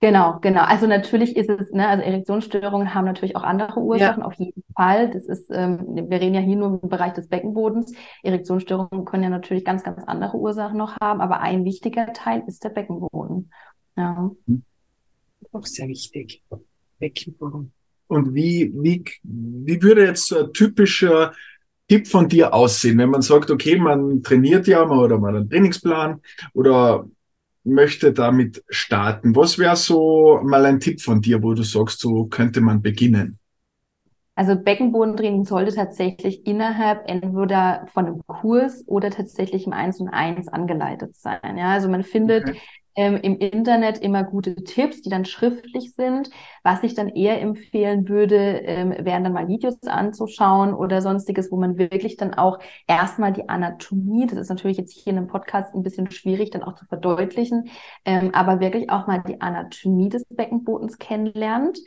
Genau, genau. Also natürlich ist es, ne, also Erektionsstörungen haben natürlich auch andere Ursachen, ja. auf jeden Fall. Das ist, ähm, wir reden ja hier nur im Bereich des Beckenbodens. Erektionsstörungen können ja natürlich ganz, ganz andere Ursachen noch haben, aber ein wichtiger Teil ist der Beckenboden. Ja. Mhm auch sehr wichtig. Beckenboden. Und wie, wie, wie würde jetzt so ein typischer Tipp von dir aussehen, wenn man sagt, okay, man trainiert ja mal oder mal einen Trainingsplan oder möchte damit starten? Was wäre so mal ein Tipp von dir, wo du sagst, so könnte man beginnen? Also Beckenbodentraining sollte tatsächlich innerhalb entweder von einem Kurs oder tatsächlich im Eins und Eins angeleitet sein. Ja, also man findet okay ähm, im Internet immer gute Tipps, die dann schriftlich sind. Was ich dann eher empfehlen würde, ähm, wären dann mal Videos anzuschauen oder sonstiges, wo man wirklich dann auch erstmal die Anatomie, das ist natürlich jetzt hier in einem Podcast ein bisschen schwierig dann auch zu verdeutlichen, ähm, aber wirklich auch mal die Anatomie des Beckenbodens kennenlernt.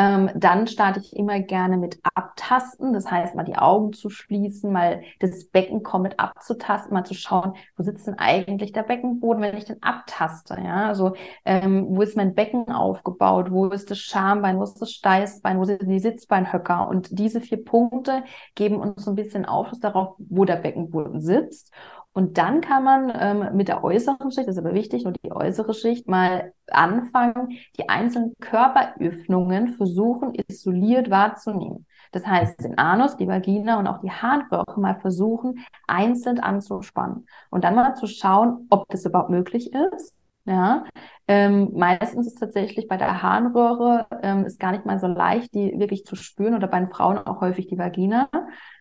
Ähm, dann starte ich immer gerne mit Abtasten, das heißt mal die Augen zu schließen, mal das Becken komplett abzutasten, mal zu schauen, wo sitzt denn eigentlich der Beckenboden, wenn ich den abtaste, ja, also ähm, wo ist mein Becken aufgebaut, wo ist das Schambein, wo ist das Steißbein, wo sind die Sitzbeinhöcker? Und diese vier Punkte geben uns so ein bisschen Aufschluss darauf, wo der Beckenboden sitzt und dann kann man ähm, mit der äußeren Schicht, das ist aber wichtig, nur die äußere Schicht, mal anfangen, die einzelnen Körperöffnungen versuchen, isoliert wahrzunehmen. Das heißt, den Anus, die Vagina und auch die Harnröhre mal versuchen, einzeln anzuspannen. Und dann mal zu schauen, ob das überhaupt möglich ist. Ja, ähm, meistens ist tatsächlich bei der Harnröhre ähm, ist gar nicht mal so leicht, die wirklich zu spüren oder bei den Frauen auch häufig die Vagina.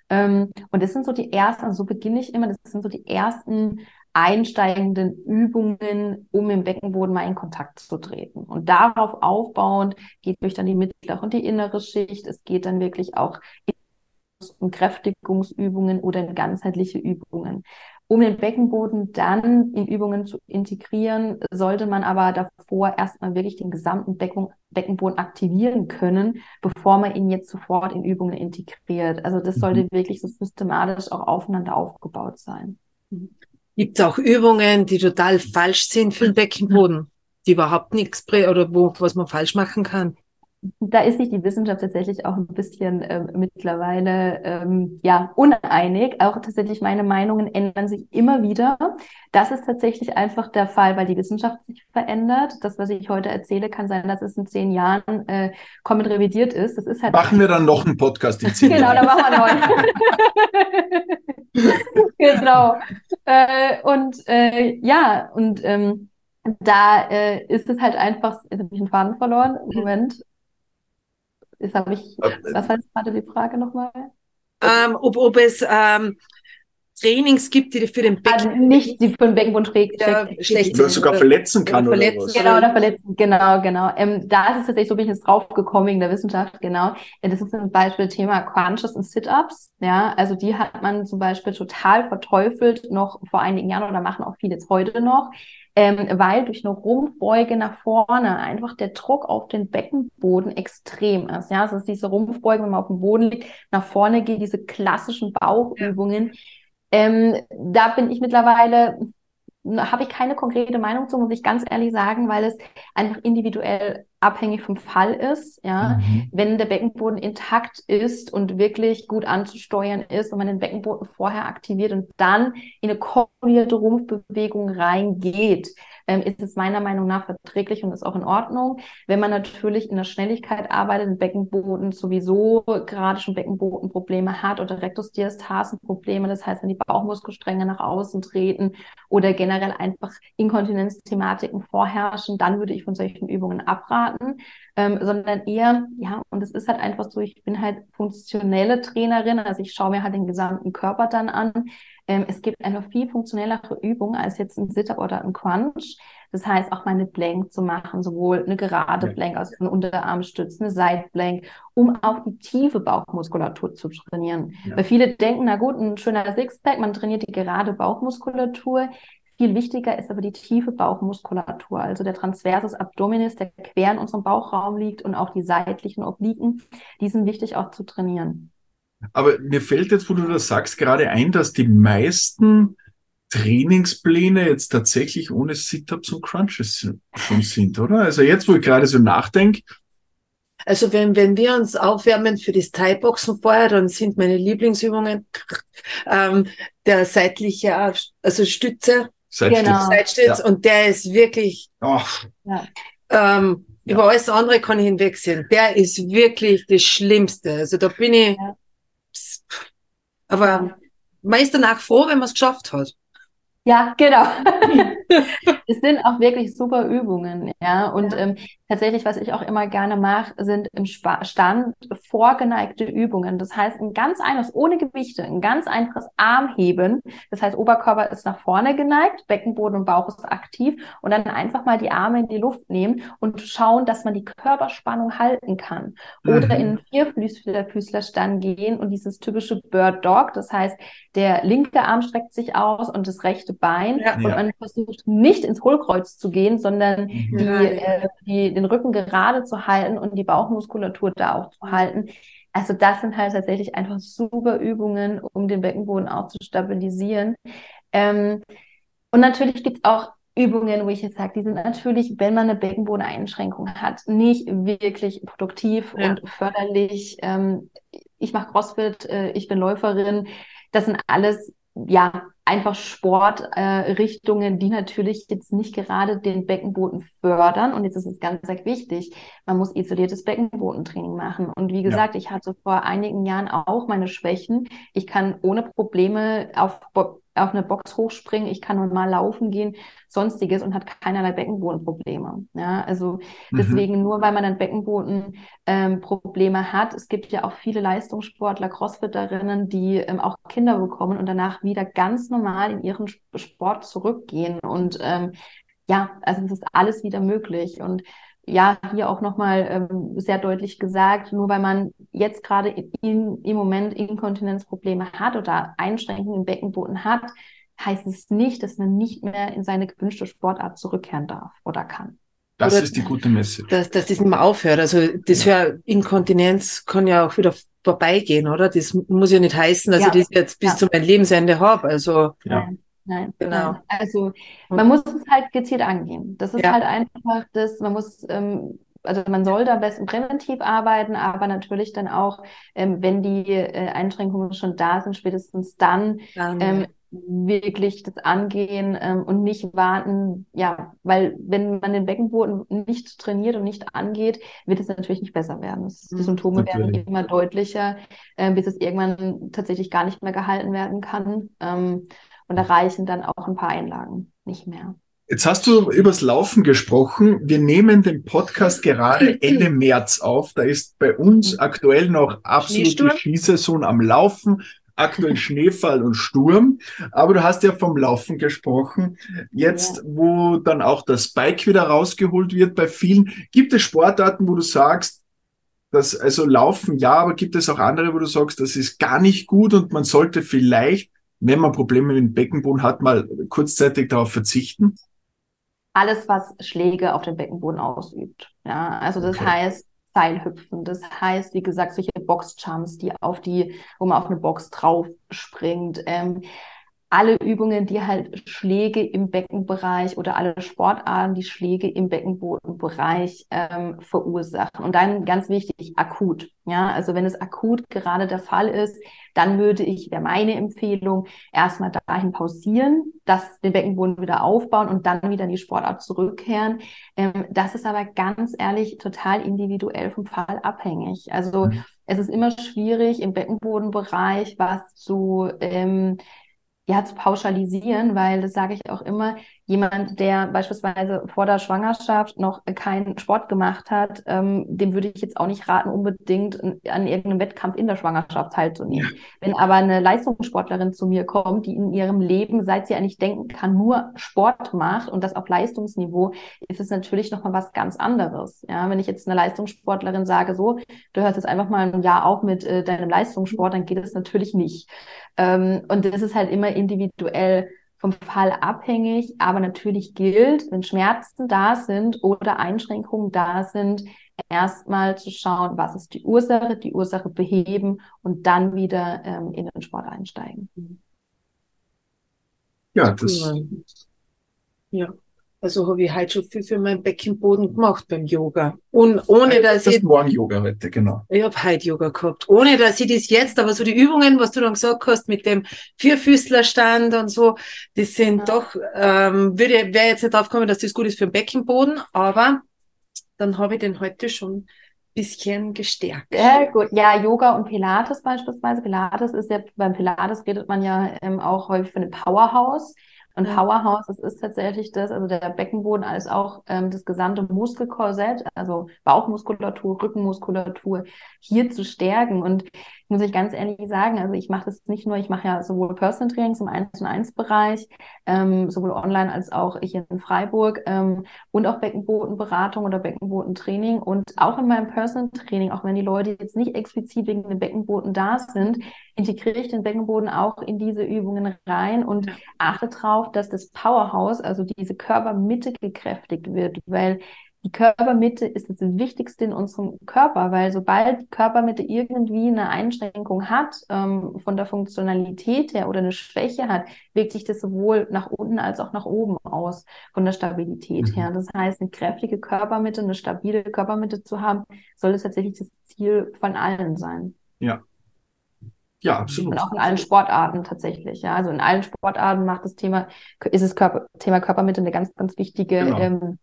Ähm, und das sind so die ersten, also so beginne ich immer, das sind so die ersten einsteigenden Übungen, um im Beckenboden mal in Kontakt zu treten. Und darauf aufbauend geht durch dann die mittlere und die innere Schicht. Es geht dann wirklich auch in Kräftigungsübungen oder in ganzheitliche Übungen. Um den Beckenboden dann in Übungen zu integrieren, sollte man aber davor erstmal wirklich den gesamten Becken, Beckenboden aktivieren können, bevor man ihn jetzt sofort in Übungen integriert. Also das sollte mhm. wirklich so systematisch auch aufeinander aufgebaut sein. Gibt es auch Übungen, die total falsch sind für den Beckenboden, die überhaupt nichts oder wo, was man falsch machen kann? Da ist sich die Wissenschaft tatsächlich auch ein bisschen äh, mittlerweile ähm, ja uneinig. Auch tatsächlich meine Meinungen ändern sich immer wieder. Das ist tatsächlich einfach der Fall, weil die Wissenschaft sich verändert. Das, was ich heute erzähle, kann sein, dass es in zehn Jahren äh, komplett revidiert ist. Das ist halt machen wir dann noch einen Podcast in zehn Jahren. genau, dann machen wir neu. genau. Äh, und äh, ja, und ähm, da äh, ist es halt einfach, jetzt habe ich den Faden verloren, Moment, Jetzt habe ich, was war jetzt gerade die Frage nochmal? Ähm, ob, ob es ähm, Trainings gibt, die für den Becken... Also nicht die für den Beckenboden schräg, schlecht sind. sogar verletzen kann oder, verletzen, was. Genau, oder verletzen, genau, genau. Ähm, da ist es tatsächlich so, bin ich jetzt draufgekommen wegen der Wissenschaft, genau. Das ist zum Beispiel Thema Crunches und Sit-Ups, ja. Also die hat man zum Beispiel total verteufelt noch vor einigen Jahren oder machen auch viele jetzt heute noch ähm, weil durch eine Rumpfbeuge nach vorne einfach der Druck auf den Beckenboden extrem ist. Ja, also es ist diese Rumpfbeuge, wenn man auf dem Boden liegt, nach vorne geht, diese klassischen Bauchübungen. Ja. Ähm, da bin ich mittlerweile habe ich keine konkrete Meinung zu, muss ich ganz ehrlich sagen, weil es einfach individuell abhängig vom Fall ist. Ja, mhm. wenn der Beckenboden intakt ist und wirklich gut anzusteuern ist und man den Beckenboden vorher aktiviert und dann in eine koordinierte Rumpfbewegung reingeht, ähm, ist es meiner Meinung nach verträglich und ist auch in Ordnung. Wenn man natürlich in der Schnelligkeit arbeitet, im Beckenboden sowieso gerade schon Beckenbodenprobleme hat oder Rektusdiastasenprobleme, das heißt, wenn die Bauchmuskelstränge nach außen treten oder generell einfach Inkontinenzthematiken vorherrschen, dann würde ich von solchen Übungen abraten, ähm, sondern eher, ja, und es ist halt einfach so, ich bin halt funktionelle Trainerin, also ich schaue mir halt den gesamten Körper dann an. Ähm, es gibt eine viel funktionellere Übung als jetzt ein Sit-Up oder ein Crunch. Das heißt, auch mal eine Plank zu machen, sowohl eine gerade ja. Plank, also eine Unterarmstütz, eine Side-Plank, um auch die tiefe Bauchmuskulatur zu trainieren. Ja. Weil viele denken, na gut, ein schöner Sixpack, man trainiert die gerade Bauchmuskulatur. Viel wichtiger ist aber die tiefe Bauchmuskulatur, also der Transversus Abdominis, der quer in unserem Bauchraum liegt und auch die seitlichen Obliken. Die sind wichtig auch zu trainieren. Aber mir fällt jetzt, wo du das sagst, gerade ein, dass die meisten Trainingspläne jetzt tatsächlich ohne Sit-Ups und Crunches schon sind, oder? Also jetzt, wo ich gerade so nachdenke. Also wenn, wenn wir uns aufwärmen für das Thai-Boxen vorher, dann sind meine Lieblingsübungen ähm, der seitliche, also Stütze, Seitstütz. Genau. Seitstütz ja. und der ist wirklich. Ja. Ähm, ja. über alles andere kann ich hinwegsehen. Der ist wirklich das Schlimmste. Also da bin ich, ja. Aber man ist danach froh, wenn man es geschafft hat. Ja, genau. es sind auch wirklich super Übungen, ja. Und ja. Ähm, tatsächlich, was ich auch immer gerne mache, sind im Stand vorgeneigte Übungen. Das heißt, ein ganz einfaches, ohne Gewichte, ein ganz einfaches Armheben. Das heißt, Oberkörper ist nach vorne geneigt, Beckenboden und Bauch ist aktiv und dann einfach mal die Arme in die Luft nehmen und schauen, dass man die Körperspannung halten kann. Oder mhm. in Vierfüßlerstand gehen und dieses typische Bird Dog. Das heißt, der linke Arm streckt sich aus und das rechte Bein. Ja. Und man versucht nicht ins Hohlkreuz zu gehen, sondern mhm. die, äh, die den Rücken gerade zu halten und die Bauchmuskulatur da auch zu halten. Also das sind halt tatsächlich einfach super Übungen, um den Beckenboden auch zu stabilisieren. Ähm, und natürlich gibt es auch Übungen, wo ich jetzt sage, die sind natürlich, wenn man eine Beckenbodeneinschränkung hat, nicht wirklich produktiv ja. und förderlich. Ähm, ich mache CrossFit, äh, ich bin Läuferin. Das sind alles ja, einfach Sportrichtungen, äh, die natürlich jetzt nicht gerade den Beckenboden fördern. Und jetzt ist es ganz, ganz wichtig, man muss isoliertes Beckenbodentraining machen. Und wie gesagt, ja. ich hatte vor einigen Jahren auch meine Schwächen. Ich kann ohne Probleme auf auf eine Box hochspringen, ich kann normal laufen gehen, sonstiges und hat keinerlei Beckenbodenprobleme. Ja, also mhm. deswegen nur, weil man dann Beckenbodenprobleme ähm, hat. Es gibt ja auch viele Leistungssportler, Crossfitterinnen, die ähm, auch Kinder bekommen und danach wieder ganz normal in ihren Sport zurückgehen. Und ähm, ja, also es ist alles wieder möglich. Und ja, hier auch nochmal ähm, sehr deutlich gesagt, nur weil man jetzt gerade im Moment Inkontinenzprobleme hat oder Einschränkungen im Beckenboden hat, heißt es nicht, dass man nicht mehr in seine gewünschte Sportart zurückkehren darf oder kann. Das Oder ist die gute Message. Dass, dass das nicht mehr aufhört. Also das ja. Inkontinenz kann ja auch wieder vorbeigehen, oder? Das muss ja nicht heißen, dass Ja. ich das jetzt bis Ja. zu meinem Lebensende habe. Also Ja. Nein, Genau. nein. Also man muss es halt gezielt angehen. Das ist Ja. halt einfach das, man muss, ähm, also man soll da am besten präventiv arbeiten, aber natürlich dann auch, ähm, wenn die äh, Einschränkungen schon da sind, spätestens dann dann, ähm, wirklich das angehen ähm, und nicht warten, ja, weil wenn man den Beckenboden nicht trainiert und nicht angeht, wird es natürlich nicht besser werden. Die Mhm. Symptome werden Natürlich. immer deutlicher, äh, bis es irgendwann tatsächlich gar nicht mehr gehalten werden kann. Und da reichen dann auch ein paar Einlagen nicht mehr. Jetzt hast du übers Laufen gesprochen. Wir nehmen den Podcast gerade Ende März auf. Da ist bei uns aktuell noch absolute? Skisaison am Laufen. Aktuell Schneefall und Sturm. Aber du hast ja vom Laufen gesprochen. Jetzt, wo dann auch das Bike wieder rausgeholt wird bei vielen, gibt es Sportarten, wo du sagst, dass, also Laufen ja, aber gibt es auch andere, wo du sagst, das ist gar nicht gut und man sollte vielleicht, wenn man Probleme mit dem Beckenboden hat, mal kurzzeitig darauf verzichten? Alles, was Schläge auf den Beckenboden ausübt. Ja, also das Okay. heißt Seilhüpfen, das heißt, wie gesagt, solche Boxjumps, die auf die, wo man auf eine Box drauf springt, ähm, alle Übungen, die halt Schläge im Beckenbereich oder alle Sportarten, die Schläge im Beckenbodenbereich ähm, verursachen. Und dann ganz wichtig, akut. Ja, also wenn es akut gerade der Fall ist, dann würde ich, wäre meine Empfehlung, erstmal dahin pausieren, das, den Beckenboden wieder aufbauen und dann wieder in die Sportart zurückkehren. Ähm, das ist aber ganz ehrlich total individuell vom Fall abhängig. Also Mhm. es ist immer schwierig im Beckenbodenbereich was zu ähm, ja, zu pauschalisieren, weil das sage ich auch immer, jemand, der beispielsweise vor der Schwangerschaft noch keinen Sport gemacht hat, ähm, dem würde ich jetzt auch nicht raten, unbedingt an, irgendeinem Wettkampf in der Schwangerschaft teilzunehmen. Wenn aber eine Leistungssportlerin zu mir kommt, die in ihrem Leben, seit sie eigentlich denken kann, nur Sport macht und das auf Leistungsniveau, ist es natürlich nochmal was ganz anderes. Ja, wenn ich jetzt einer Leistungssportlerin sage, so, du hörst jetzt einfach mal ein Jahr auf mit äh, deinem Leistungssport, dann geht es natürlich nicht. Ähm, und das ist halt immer individuell vom Fall abhängig, aber natürlich gilt, wenn Schmerzen da sind oder Einschränkungen da sind, erstmal zu schauen, was ist die Ursache, die Ursache beheben und dann wieder ähm, in den Sport einsteigen. Ja, das, Ja. Ja. Also habe ich halt schon viel für meinen Beckenboden gemacht beim Yoga. Und ohne dass das ich, Morgen-Yoga heute, genau. ich habe heute Yoga gehabt, ohne dass ich das jetzt, aber so die Übungen, was du dann gesagt hast mit dem Vierfüßlerstand und so, das sind Ja. doch, ähm, würde, wäre jetzt nicht aufgekommen, dass das gut ist für den Beckenboden, aber dann habe ich den heute schon ein bisschen gestärkt. Sehr gut. Ja, Yoga und Pilates beispielsweise. Pilates ist ja, beim Pilates redet man ja ähm, auch häufig von dem Powerhouse. Und Ja. Powerhouse, das ist tatsächlich das, also der Beckenboden als auch ähm, das gesamte Muskelkorsett, also Bauchmuskulatur, Rückenmuskulatur hier zu stärken. Und muss ich ganz ehrlich sagen, also ich mache das nicht nur, ich mache ja sowohl Personal Trainings im 1 und 1 Bereich, ähm, sowohl online als auch hier in Freiburg ähm, und auch Beckenbodenberatung oder Beckenbodentraining und auch in meinem Personal Training, auch wenn die Leute jetzt nicht explizit wegen dem Beckenboden da sind, integriere ich den Beckenboden auch in diese Übungen rein und achte darauf, dass das Powerhouse, also diese Körpermitte gekräftigt wird, weil die Körpermitte ist das Wichtigste in unserem Körper, weil sobald die Körpermitte irgendwie eine Einschränkung hat, ähm, von der Funktionalität her oder eine Schwäche hat, wirkt sich das sowohl nach unten als auch nach oben aus, von der Stabilität Mhm. her. Das heißt, eine kräftige Körpermitte, eine stabile Körpermitte zu haben, sollte tatsächlich das Ziel von allen sein. Ja. Ja, absolut. Und auch in allen Sportarten tatsächlich. Ja, also in allen Sportarten macht das Thema, ist das Körper, Thema Körpermitte eine ganz, ganz wichtige, Genau. ähm,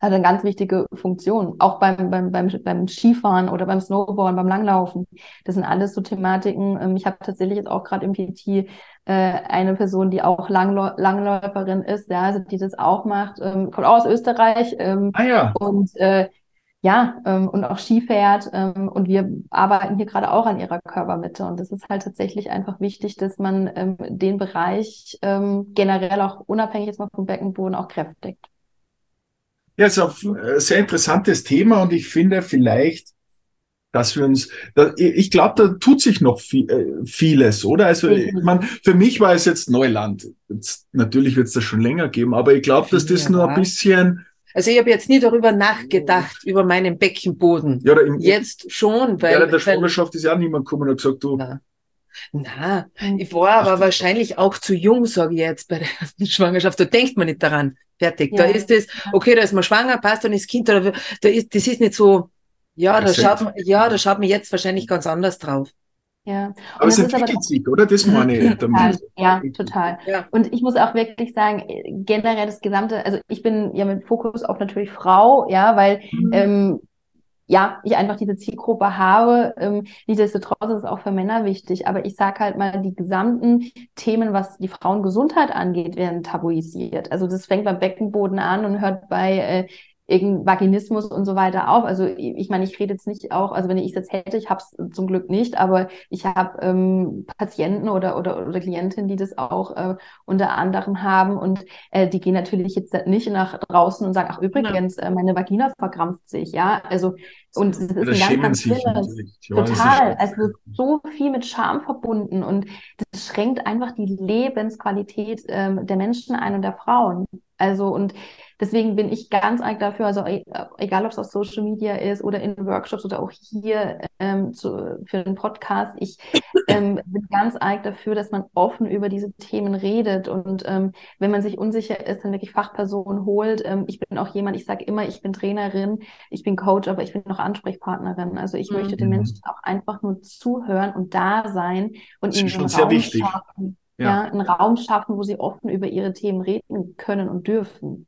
hat eine ganz wichtige Funktion. Auch beim, beim, beim, beim Skifahren oder beim Snowboarden, beim Langlaufen. Das sind alles so Thematiken. Ähm, ich habe tatsächlich jetzt auch gerade im PT äh, eine Person, die auch Langläu Langläuferin ist, ja, also die das auch macht, ähm, kommt auch aus Österreich. Ähm, Ah ja, und äh, ja, ähm, und auch Ski fährt. Ähm, und wir arbeiten hier gerade auch an ihrer Körpermitte. Und es ist halt tatsächlich einfach wichtig, dass man ähm, den Bereich ähm, generell auch unabhängig jetzt mal vom Beckenboden auch kräftigt. Ja, ist ein sehr interessantes Thema und ich finde vielleicht dass wir uns, ich glaube, da tut sich noch viel, äh, vieles, oder? Also, ich mein, für mich war es jetzt Neuland. Jetzt, natürlich wird es das schon länger geben, aber ich glaube, dass das ja. nur ein bisschen. Also ich habe jetzt nie darüber nachgedacht, über meinen Beckenboden. Ja, im, jetzt schon, weil. Ja, in der Schwangerschaft ist ja niemand gekommen und hat gesagt, du. Na. Na, ich war aber Ach, wahrscheinlich auch zu jung, sage ich jetzt, bei der ersten Schwangerschaft. Da denkt man nicht daran. Fertig. Ja. Da ist es, okay, da ist man schwanger, passt, dann ist Kind, da, da ist, das ist nicht so, ja, da schaut man, ja, da schaut man jetzt wahrscheinlich ganz anders drauf. Ja. Und aber es entwickelt aber, sich, oder? Das meine ich damit. Ja, total. Ja. Und ich muss auch wirklich sagen, generell das gesamte, also ich bin ja mit Fokus auf natürlich Frau, ja, weil mhm. ähm, ja, ich einfach diese Zielgruppe habe. Ähm, nichtsdestotrotz ist es auch für Männer wichtig. Aber ich sage halt mal, die gesamten Themen, was die Frauengesundheit angeht, werden tabuisiert. Also das fängt beim Beckenboden an und hört bei äh, irgendein Vaginismus und so weiter auf. Also ich meine, ich rede jetzt nicht auch, also wenn ich es jetzt hätte, ich habe es zum Glück nicht, aber ich habe ähm, Patienten oder, oder, oder Klientinnen, die das auch äh, unter anderem haben und äh, die gehen natürlich jetzt nicht nach draußen und sagen, ach übrigens, äh, meine Vagina verkrampft sich, ja, also und es ist ein ganz, ganz schlimmes. Total. Also so viel mit Scham verbunden und das schränkt einfach die Lebensqualität ähm, der Menschen ein und der Frauen. Also und deswegen bin ich ganz arg dafür, also e, egal ob es auf Social Media ist oder in Workshops oder auch hier ähm, zu, für den Podcast, ich ähm, bin ganz arg dafür, dass man offen über diese Themen redet und ähm, wenn man sich unsicher ist, dann wirklich Fachpersonen holt. Ähm, ich bin auch jemand, ich sage immer, ich bin Trainerin, ich bin Coach, aber ich bin noch Ansprechpartnerin. Also ich mhm. möchte den mhm. Menschen auch einfach nur zuhören und da sein und ihnen einen Raum wichtig. schaffen ja. ja, einen Raum schaffen, wo sie offen über ihre Themen reden können und dürfen.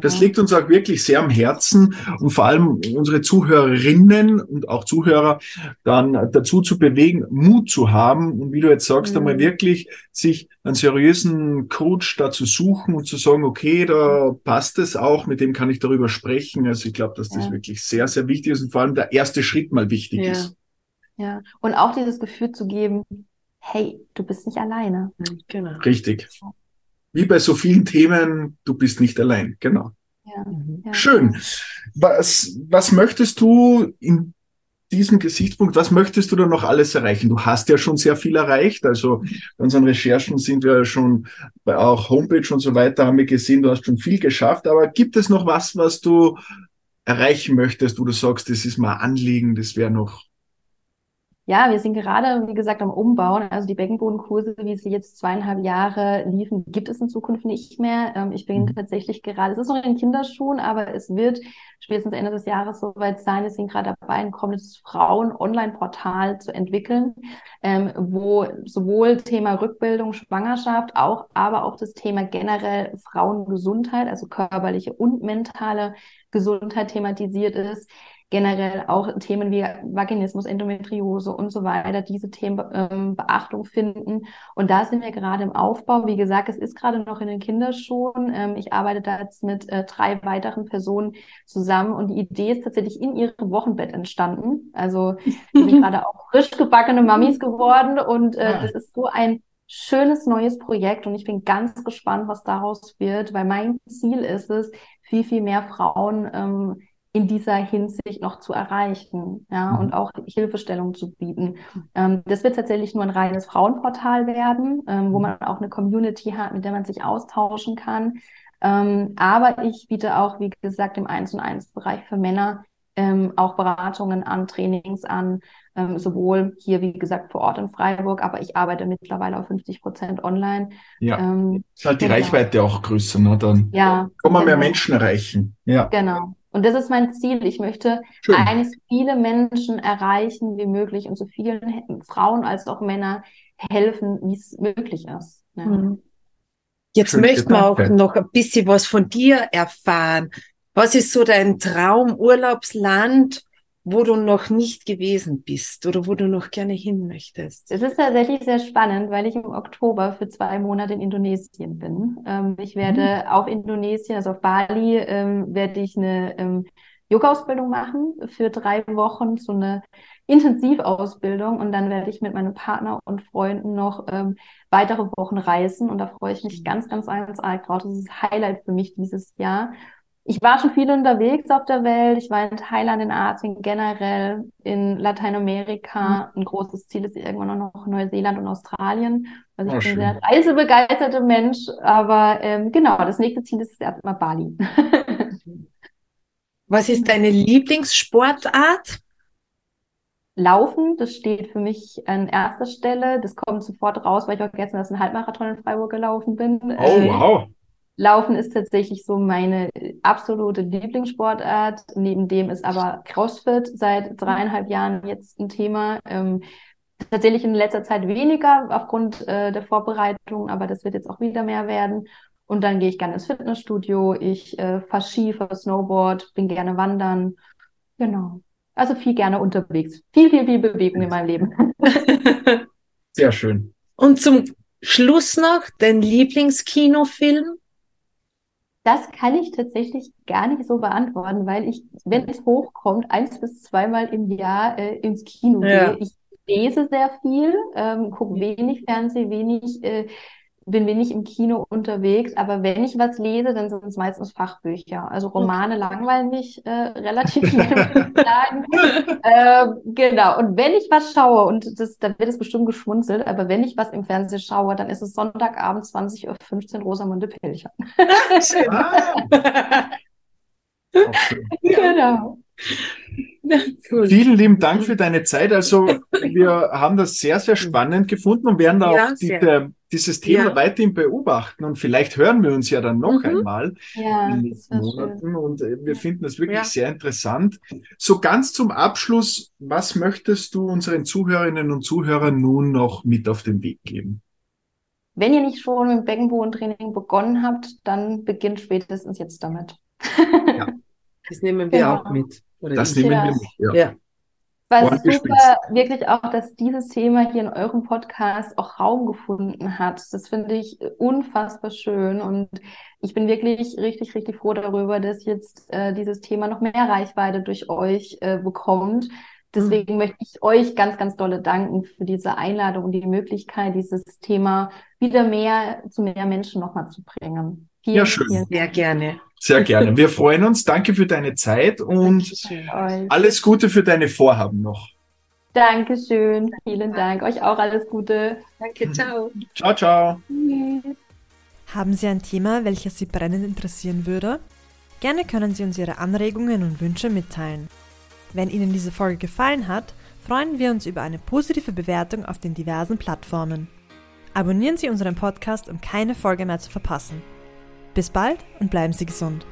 Das liegt uns auch wirklich sehr am Herzen und vor allem unsere Zuhörerinnen und auch Zuhörer dann dazu zu bewegen, Mut zu haben und wie du jetzt sagst, mhm. einmal wirklich sich einen seriösen Coach dazu suchen und zu sagen, okay, da passt es auch, mit dem kann ich darüber sprechen. Also ich glaube, dass das ja. wirklich sehr, sehr wichtig ist und vor allem der erste Schritt mal wichtig ja. ist. Ja, und auch dieses Gefühl zu geben, hey, du bist nicht alleine. Genau. Richtig. Wie bei so vielen Themen, du bist nicht allein. Genau. Ja, ja. Schön. Was, was möchtest du in diesem Gesichtspunkt, was möchtest du da noch alles erreichen? Du hast ja schon sehr viel erreicht. Also bei unseren Recherchen sind wir schon bei auch Homepage und so weiter haben wir gesehen, du hast schon viel geschafft. Aber gibt es noch was, was du erreichen möchtest, wo du sagst, das ist mal Anliegen, das wäre noch ja, wir sind gerade, wie gesagt, am Umbauen. Also die Beckenbodenkurse, wie sie jetzt zweieinhalb Jahre liefen, gibt es in Zukunft nicht mehr. Ähm, ich bin mhm. tatsächlich gerade, es ist noch in Kinderschuhen, aber es wird spätestens Ende des Jahres soweit sein. Wir sind gerade dabei, ein kommendes Frauen-Online-Portal zu entwickeln, ähm, wo sowohl Thema Rückbildung, Schwangerschaft, auch, aber auch das Thema generell Frauengesundheit, also körperliche und mentale Gesundheit thematisiert ist generell auch Themen wie Vaginismus, Endometriose und so weiter, diese Themen ähm, Beachtung finden. Und da sind wir gerade im Aufbau. Wie gesagt, es ist gerade noch in den Kinderschuhen. Ähm, ich arbeite da jetzt mit äh, drei weiteren Personen zusammen und die Idee ist tatsächlich in ihrem Wochenbett entstanden. Also wir sind gerade auch frisch gebackene Mamis geworden und äh, ja. das ist so ein schönes neues Projekt und ich bin ganz gespannt, was daraus wird, weil mein Ziel ist es, viel, viel mehr Frauen ähm, in dieser Hinsicht noch zu erreichen, ja, mhm. und auch Hilfestellung zu bieten. Ähm, das wird tatsächlich nur ein reines Frauenportal werden, ähm, wo mhm. man auch eine Community hat, mit der man sich austauschen kann. Ähm, aber ich biete auch, wie gesagt, im 1 und 1 Bereich für Männer ähm, auch Beratungen an, Trainings an, ähm, sowohl hier, wie gesagt, vor Ort in Freiburg, aber ich arbeite mittlerweile auf 50 Prozent online. Ja, ähm, ist halt die genau. Reichweite auch größer, ne? dann ja, kann man genau. mehr Menschen erreichen. Ja, genau. Und das ist mein Ziel. Ich möchte Schön. eigentlich so viele Menschen erreichen wie möglich und so vielen Frauen als auch Männer helfen, wie es möglich ist. Ja. Mhm. Jetzt Schön möchten wir auch noch ein bisschen was von dir erfahren. Was ist so dein Traumurlaubsland, wo du noch nicht gewesen bist oder wo du noch gerne hin möchtest? Es ist tatsächlich sehr spannend, weil ich im Oktober für zwei Monate in Indonesien bin. Ähm, ich werde mhm. auf Indonesien, also auf Bali, ähm, werde ich eine ähm, Yoga-Ausbildung machen für drei Wochen, so eine Intensivausbildung und dann werde ich mit meinem Partner und Freunden noch ähm, weitere Wochen reisen und da freue ich mich mhm. ganz, ganz, ganz arg drauf. Das ist das Highlight für mich dieses Jahr. Ich war schon viel unterwegs auf der Welt. Ich war in Thailand, in Asien generell, in Lateinamerika. Mhm. Ein großes Ziel ist irgendwann noch Neuseeland und Australien. Also ich oh, bin ein sehr reisebegeisterte Mensch, aber ähm, genau, das nächste Ziel ist erstmal Bali. Was ist deine Lieblingssportart? Laufen, das steht für mich an erster Stelle. Das kommt sofort raus, weil ich auch gestern das ein Halbmarathon in Freiburg gelaufen bin. Oh, äh, wow. Laufen ist tatsächlich so meine absolute Lieblingssportart. Neben dem ist aber CrossFit seit dreieinhalb Jahren jetzt ein Thema. Ähm, tatsächlich in letzter Zeit weniger aufgrund äh, der Vorbereitung, aber das wird jetzt auch wieder mehr werden. Und dann gehe ich gerne ins Fitnessstudio, ich äh, fahre Ski, fahre Snowboard, bin gerne wandern. Genau. Also viel gerne unterwegs. Viel, viel, viel Bewegung in meinem Leben. Sehr schön. Und zum Schluss noch dein Lieblingskinofilm? Das kann ich tatsächlich gar nicht so beantworten, weil ich, wenn es hochkommt, eins bis zweimal im Jahr äh, ins Kino ja. gehe. Ich lese sehr viel, ähm, gucke wenig Fernsehen, wenig äh, bin wenig im Kino unterwegs, aber wenn ich was lese, dann sind es meistens Fachbücher. Also Romane okay. langweilen mich äh, relativ schnell. äh, genau. Und wenn ich was schaue, und das, da wird es bestimmt geschmunzelt, aber wenn ich was im Fernsehen schaue, dann ist es Sonntagabend 20.15 Uhr Rosamunde Pilcher. ah. genau. Cool. Vielen lieben Dank für deine Zeit. Also wir haben das sehr, sehr spannend gefunden und werden da ja, auch diese, dieses Thema ja. weiterhin beobachten und vielleicht hören wir uns ja dann noch mhm. einmal ja, in den nächsten Monaten schön. und äh, wir finden das wirklich sehr interessant. So ganz zum Abschluss, was möchtest du unseren Zuhörerinnen und Zuhörern nun noch mit auf den Weg geben? Wenn ihr nicht schon mit dem Beckenbodentraining begonnen habt, dann beginnt spätestens jetzt damit. Ja. Das nehmen wir genau. auch mit. Oder das nehmen wir mit, ja. Was super, wirklich auch, dass dieses Thema hier in eurem Podcast auch Raum gefunden hat. Das finde ich unfassbar schön und ich bin wirklich richtig, richtig froh darüber, dass jetzt äh, dieses Thema noch mehr Reichweite durch euch äh, bekommt. Deswegen mhm. möchte ich euch ganz, ganz dolle danken für diese Einladung und die Möglichkeit, dieses Thema wieder mehr zu mehr Menschen nochmal zu bringen. Vielen, ja, schön. Vielen Sehr gerne. Sehr gerne. Wir freuen uns. Danke für deine Zeit und alles Gute für deine Vorhaben noch. Dankeschön. Vielen Dank. Euch auch alles Gute. Danke. Ciao. Ciao, ciao. Haben Sie ein Thema, welches Sie brennend interessieren würde? Gerne können Sie uns Ihre Anregungen und Wünsche mitteilen. Wenn Ihnen diese Folge gefallen hat, freuen wir uns über eine positive Bewertung auf den diversen Plattformen. Abonnieren Sie unseren Podcast, um keine Folge mehr zu verpassen. Bis bald und bleiben Sie gesund.